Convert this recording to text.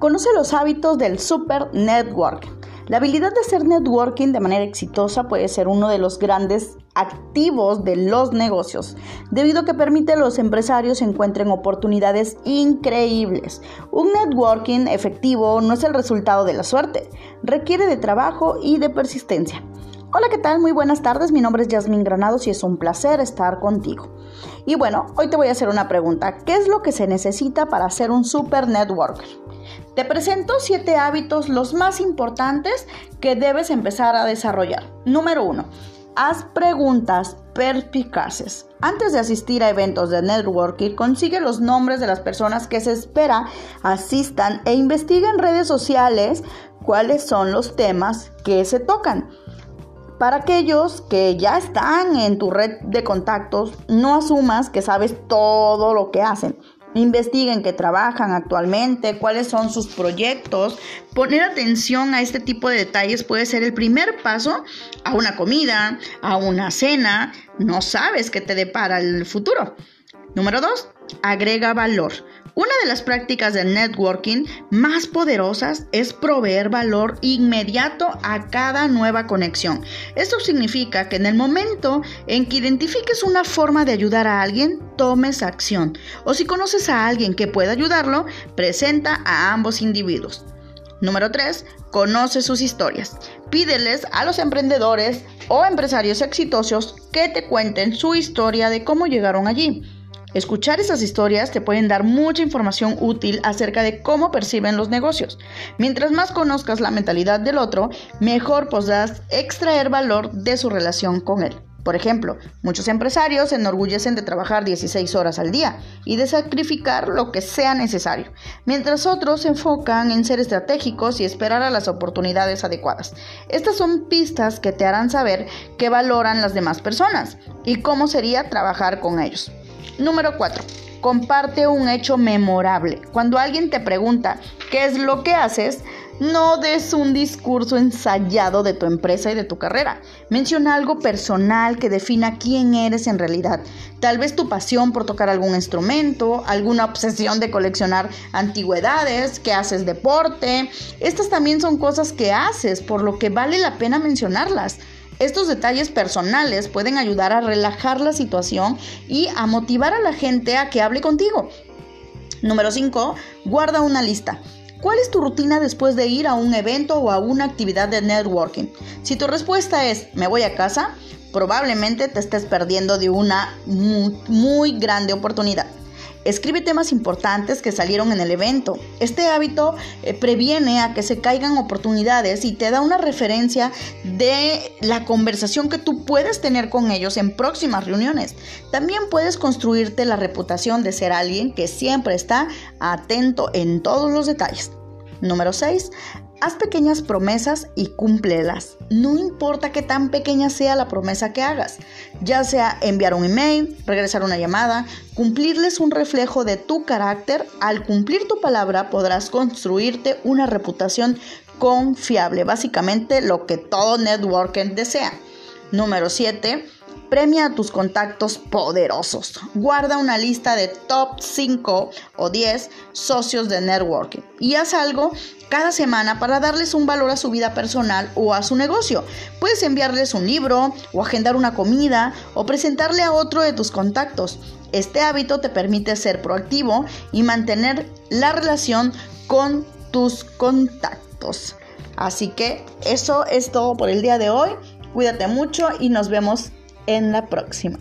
Conoce los hábitos del super networking. La habilidad de hacer networking de manera exitosa puede ser uno de los grandes activos de los negocios, debido a que permite a los empresarios encuentren oportunidades increíbles. Un networking efectivo no es el resultado de la suerte, requiere de trabajo y de persistencia. Hola, ¿qué tal? Muy buenas tardes. Mi nombre es Yasmin Granados y es un placer estar contigo. Y bueno, hoy te voy a hacer una pregunta. ¿Qué es lo que se necesita para ser un super networker? Te presento siete hábitos los más importantes que debes empezar a desarrollar. Número uno, haz preguntas perspicaces. Antes de asistir a eventos de networking, consigue los nombres de las personas que se espera asistan e investiga en redes sociales cuáles son los temas que se tocan. Para aquellos que ya están en tu red de contactos, no asumas que sabes todo lo que hacen. Investiguen qué trabajan actualmente, cuáles son sus proyectos. Poner atención a este tipo de detalles puede ser el primer paso a una comida, a una cena. No sabes qué te depara el futuro. Número 2. Agrega valor. Una de las prácticas del networking más poderosas es proveer valor inmediato a cada nueva conexión. Esto significa que en el momento en que identifiques una forma de ayudar a alguien, tomes acción. O si conoces a alguien que pueda ayudarlo, presenta a ambos individuos. Número 3. Conoce sus historias. Pídeles a los emprendedores o empresarios exitosos que te cuenten su historia de cómo llegaron allí. Escuchar esas historias te pueden dar mucha información útil acerca de cómo perciben los negocios. Mientras más conozcas la mentalidad del otro, mejor podrás extraer valor de su relación con él. Por ejemplo, muchos empresarios se enorgullecen de trabajar 16 horas al día y de sacrificar lo que sea necesario, mientras otros se enfocan en ser estratégicos y esperar a las oportunidades adecuadas. Estas son pistas que te harán saber qué valoran las demás personas y cómo sería trabajar con ellos. Número 4. Comparte un hecho memorable. Cuando alguien te pregunta qué es lo que haces, no des un discurso ensayado de tu empresa y de tu carrera. Menciona algo personal que defina quién eres en realidad. Tal vez tu pasión por tocar algún instrumento, alguna obsesión de coleccionar antigüedades, que haces deporte. Estas también son cosas que haces, por lo que vale la pena mencionarlas. Estos detalles personales pueden ayudar a relajar la situación y a motivar a la gente a que hable contigo. Número 5. Guarda una lista. ¿Cuál es tu rutina después de ir a un evento o a una actividad de networking? Si tu respuesta es me voy a casa, probablemente te estés perdiendo de una muy, muy grande oportunidad. Escribe temas importantes que salieron en el evento. Este hábito eh, previene a que se caigan oportunidades y te da una referencia de la conversación que tú puedes tener con ellos en próximas reuniones. También puedes construirte la reputación de ser alguien que siempre está atento en todos los detalles. Número 6. Haz pequeñas promesas y cúmplelas. No importa qué tan pequeña sea la promesa que hagas, ya sea enviar un email, regresar una llamada, cumplirles un reflejo de tu carácter. Al cumplir tu palabra podrás construirte una reputación confiable, básicamente lo que todo networking desea. Número 7 Premia a tus contactos poderosos. Guarda una lista de top 5 o 10 socios de networking y haz algo cada semana para darles un valor a su vida personal o a su negocio. Puedes enviarles un libro o agendar una comida o presentarle a otro de tus contactos. Este hábito te permite ser proactivo y mantener la relación con tus contactos. Así que eso es todo por el día de hoy. Cuídate mucho y nos vemos en la próxima.